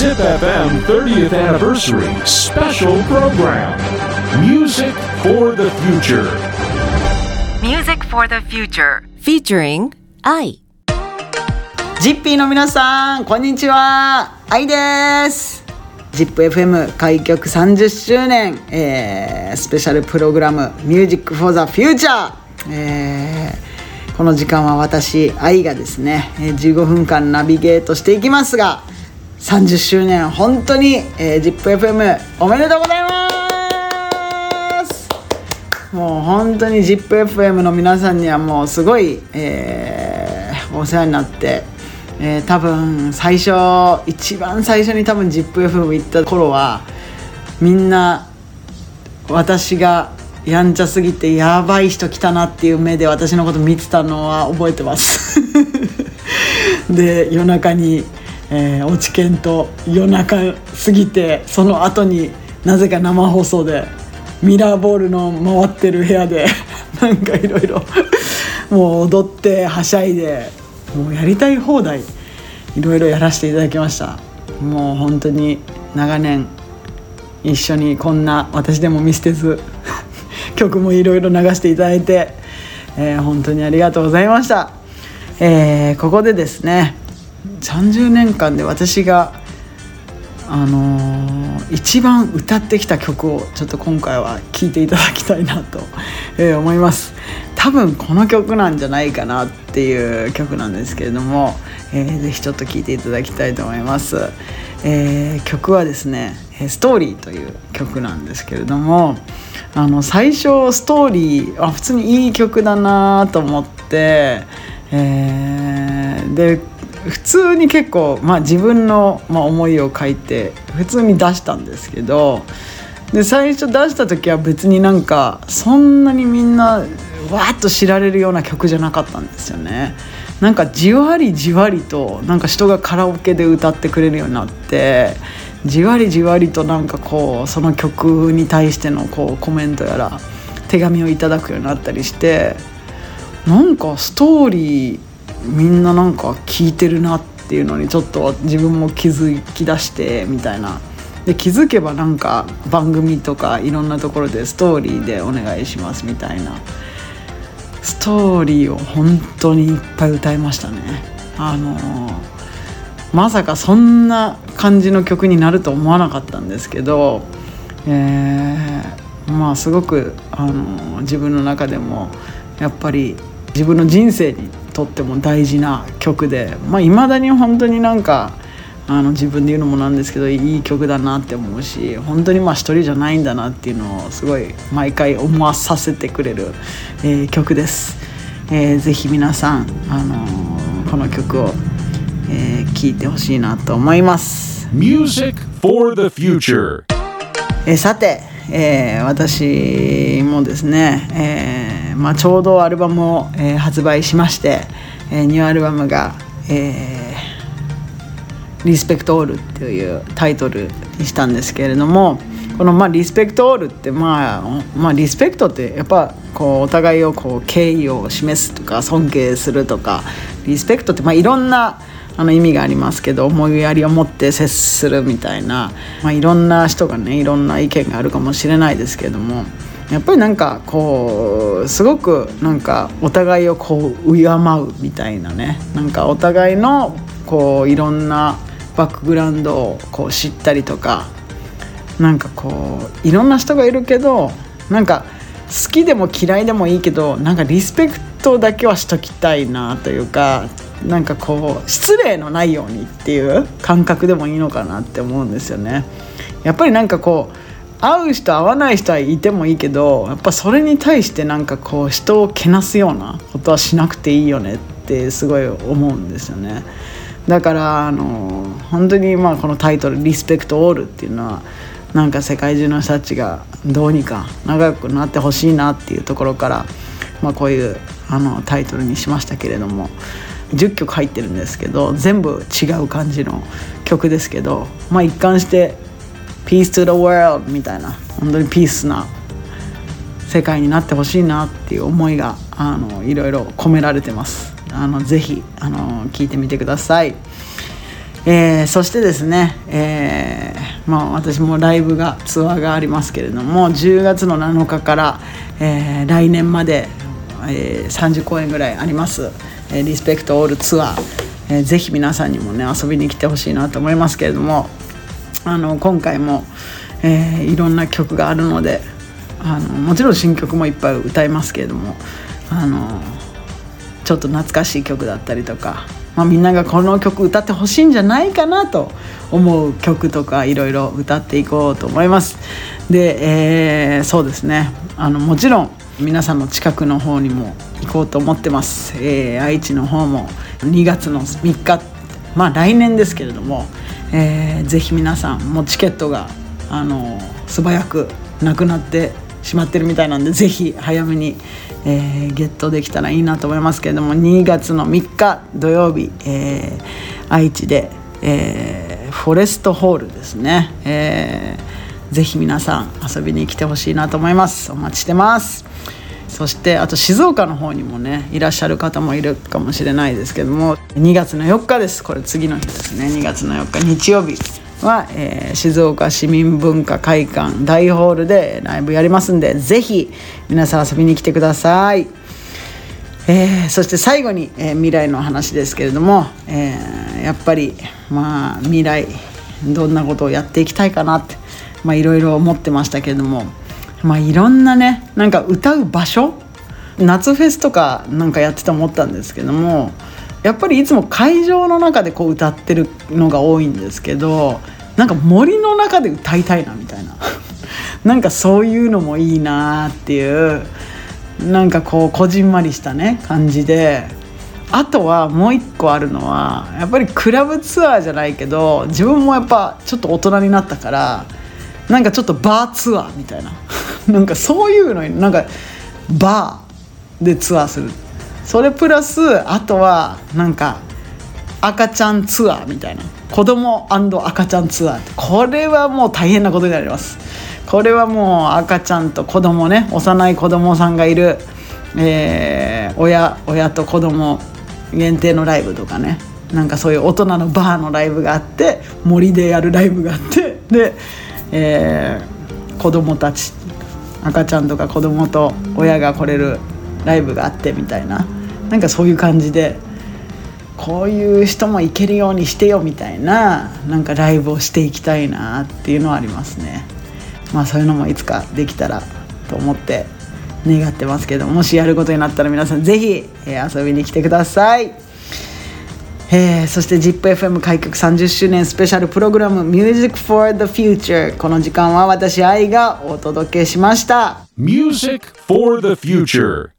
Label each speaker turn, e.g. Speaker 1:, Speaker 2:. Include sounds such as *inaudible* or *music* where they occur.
Speaker 1: ZipFM 30th Anniversary Special Program Music for the Future
Speaker 2: Music for the Future
Speaker 3: featuring I
Speaker 4: ジッピーの皆さんこんにちは愛です ZIPFM 開局30周年、えースペシャルプログラム「Music for the Future」えーこの時間は私愛がですねえー15分間ナビゲートしていきますが30周年本当に、えー、ZIPFM おめでとうございます。もう本当に ZIPFM の皆さんにはもうすごい、えーお世話になって、えー多分最初一番最初に多分 ZIPFM 行った頃はみんな私がやんちゃすぎてやばい人来たなっていう目で私のこと見てたのは覚えてます。*laughs* で夜中に、えー、落ち研と夜中過ぎてその後になぜか生放送でミラーボールの回ってる部屋で *laughs* なんかいろいろもう踊ってはしゃいでもうやりたい放題いろいろやらせていただきました。もう本当に長年一緒にこんな私でも見捨てず *laughs* 曲もいろいろ流していただいて、えー本当にありがとうございました、えーここでですね30年間で私があのー一番歌ってきた曲をちょっと今回は聴いていただきたいなと、えー思います。多分この曲なんじゃないかなっていう曲なんですけれども、えーぜひちょっと聴いていただきたいと思います、えー曲はですね「ストーリー」という曲なんですけれどもあの最初ストーリーあ普通にいい曲だなと思って、えーで普通に結構、まあ、自分の、まあ、思いを書いて普通に出したんですけどで最初出した時は別になんかそんなにみんなわーっと知られるような曲じゃなかったんですよね。なんかじわりじわりとなんか人がカラオケで歌ってくれるようになってじわりじわりとなんかこうその曲に対してのこうコメントやら手紙をいただくようになったりしてなんかストーリーみんななんか聞いてるなっていうのにちょっと自分も気づき出してみたいな。で気づけばなんか番組とかいろんなところでストーリーでお願いしますみたいな。ストーリーを本当にいっぱい歌いましたね。あのまさかそんな感じの曲になると思わなかったんですけど、えーまあすごくあの自分の中でもやっぱり自分の人生にとっても大事な曲でまあ、未だに本当になんかあの自分で言うのもなんですけどいい曲だなって思うし本当にまあ一人じゃないんだなっていうのをすごい毎回思わさせてくれる、えー曲です、えーぜひ皆さん、あのーこの曲を聴、えー聴いてほしいなと思います、
Speaker 1: Music for the Future
Speaker 4: えーさて、えー私もですね、えーまあ、ちょうどアルバムを、えー発売しまして、えーニューアルバムが、えーリスペクトオールっていうタイトルにしたんですけれどもこのまあリスペクトオールってまあまあリスペクトってやっぱこうお互いをこう敬意を示すとか尊敬するとかリスペクトってまあいろんなあの意味がありますけど思いやりを持って接するみたいな、まあ、いろんな人がねいろんな意見があるかもしれないですけどもやっぱりなんかこうすごくなんかお互いをこう敬うみたいなねなんかお互いのこういろんなバックグラウンドをこう知ったりとかなんかこういろんな人がいるけどなんか好きでも嫌いでもいいけどなんかリスペクトだけはしときたいなというかなんかこう失礼のないようにっていう感覚でもいいのかなって思うんですよね。やっぱりなんかこう会う人会わない人はいてもいいけどやっぱそれに対してなんかこう人をけなすようなことはしなくていいよねってすごい思うんですよね。だからあの本当にまあこのタイトル「リスペクトオール」っていうのはなんか世界中の人たちがどうにか仲良くなってほしいなっていうところから、まあ、こういうあのタイトルにしましたけれども10曲入ってるんですけど全部違う感じの曲ですけど、まあ、一貫して「Peace to the world」みたいな本当にピースな世界になってほしいなっていう思いがあのいろいろ込められてます。あのぜひあの聞いてみてください、えーそしてですね、えーまあ、私もライブがツアーがありますけれども10月の7日から、えー来年まで、えー30公演ぐらいあります、えリスペクトオールツアー、えーぜひ皆さんにもね遊びに来てほしいなと思いますけれどもあの今回も、えーいろんな曲があるのであのもちろん新曲もいっぱい歌いますけれどもあのちょっと懐かしい曲だったりとか、まあ、みんながこの曲歌ってほしいんじゃないかなと思う曲とかいろいろ歌っていこうと思います。で、えーそうですね。あのもちろん皆さんの近くの方にも行こうと思ってます、えー愛知の方も2月の3日。まあ来年ですけれども、えーぜひ皆さんもうチケットがあの素早くなくなってしまってるみたいなんでぜひ早めに、えーゲットできたらいいなと思いますけれども2月の3日土曜日、えー愛知で、えーフォレストホールですね、えーぜひ皆さん遊びに来てほしいなと思います。お待ちしてます。そしてあと静岡の方にもねいらっしゃる方もいるかもしれないですけども2月の4日です。これ次の日ですね。2月の4日日曜日は、えー静岡市民文化会館大ホールでライブやりますんでぜひ皆さん遊びに来てください、えーそして最後に、えー未来の話ですけれども、えーやっぱりまあ未来どんなことをやっていきたいかなっていろいろ思ってましたけれどもまあいろんなねなんか歌う場所夏フェスとかなんかやってて思ったんですけどもやっぱりいつも会場の中でこう歌ってるのが多いんですけどなんか森の中で歌いたいなみたいな。*laughs* なんかそういうのもいいなっていうなんかこうこじんまりしたね感じで。あとはもう一個あるのはやっぱりクラブツアーじゃないけど自分もやっぱちょっと大人になったからなんかちょっとバーツアーみたいな。*laughs* なんかそういうのになんかバーでツアーする。それプラスあとはなんか赤ちゃんツアーみたいな。子供赤ちゃんツアーって。これはもう大変なことになります。これはもう赤ちゃんと子供ね幼い子供さんがいる、えー親親と子供限定のライブとかね。なんかそういう大人のバーのライブがあって森でやるライブがあってで、えー子供たち赤ちゃんとか子供と親が来れるライブがあってみたいな。なんかそういう感じでこういう人も行けるようにしてよみたいななんかライブをしていきたいなっていうのはありますね。まあそういうのもいつかできたらと思って願ってますけどもしやることになったら皆さんぜひ、えー遊びに来てください。えーそして ZIPFM 開局30周年スペシャルプログラム Music for the Future この時間は私愛がお届けしました
Speaker 1: Music for the future.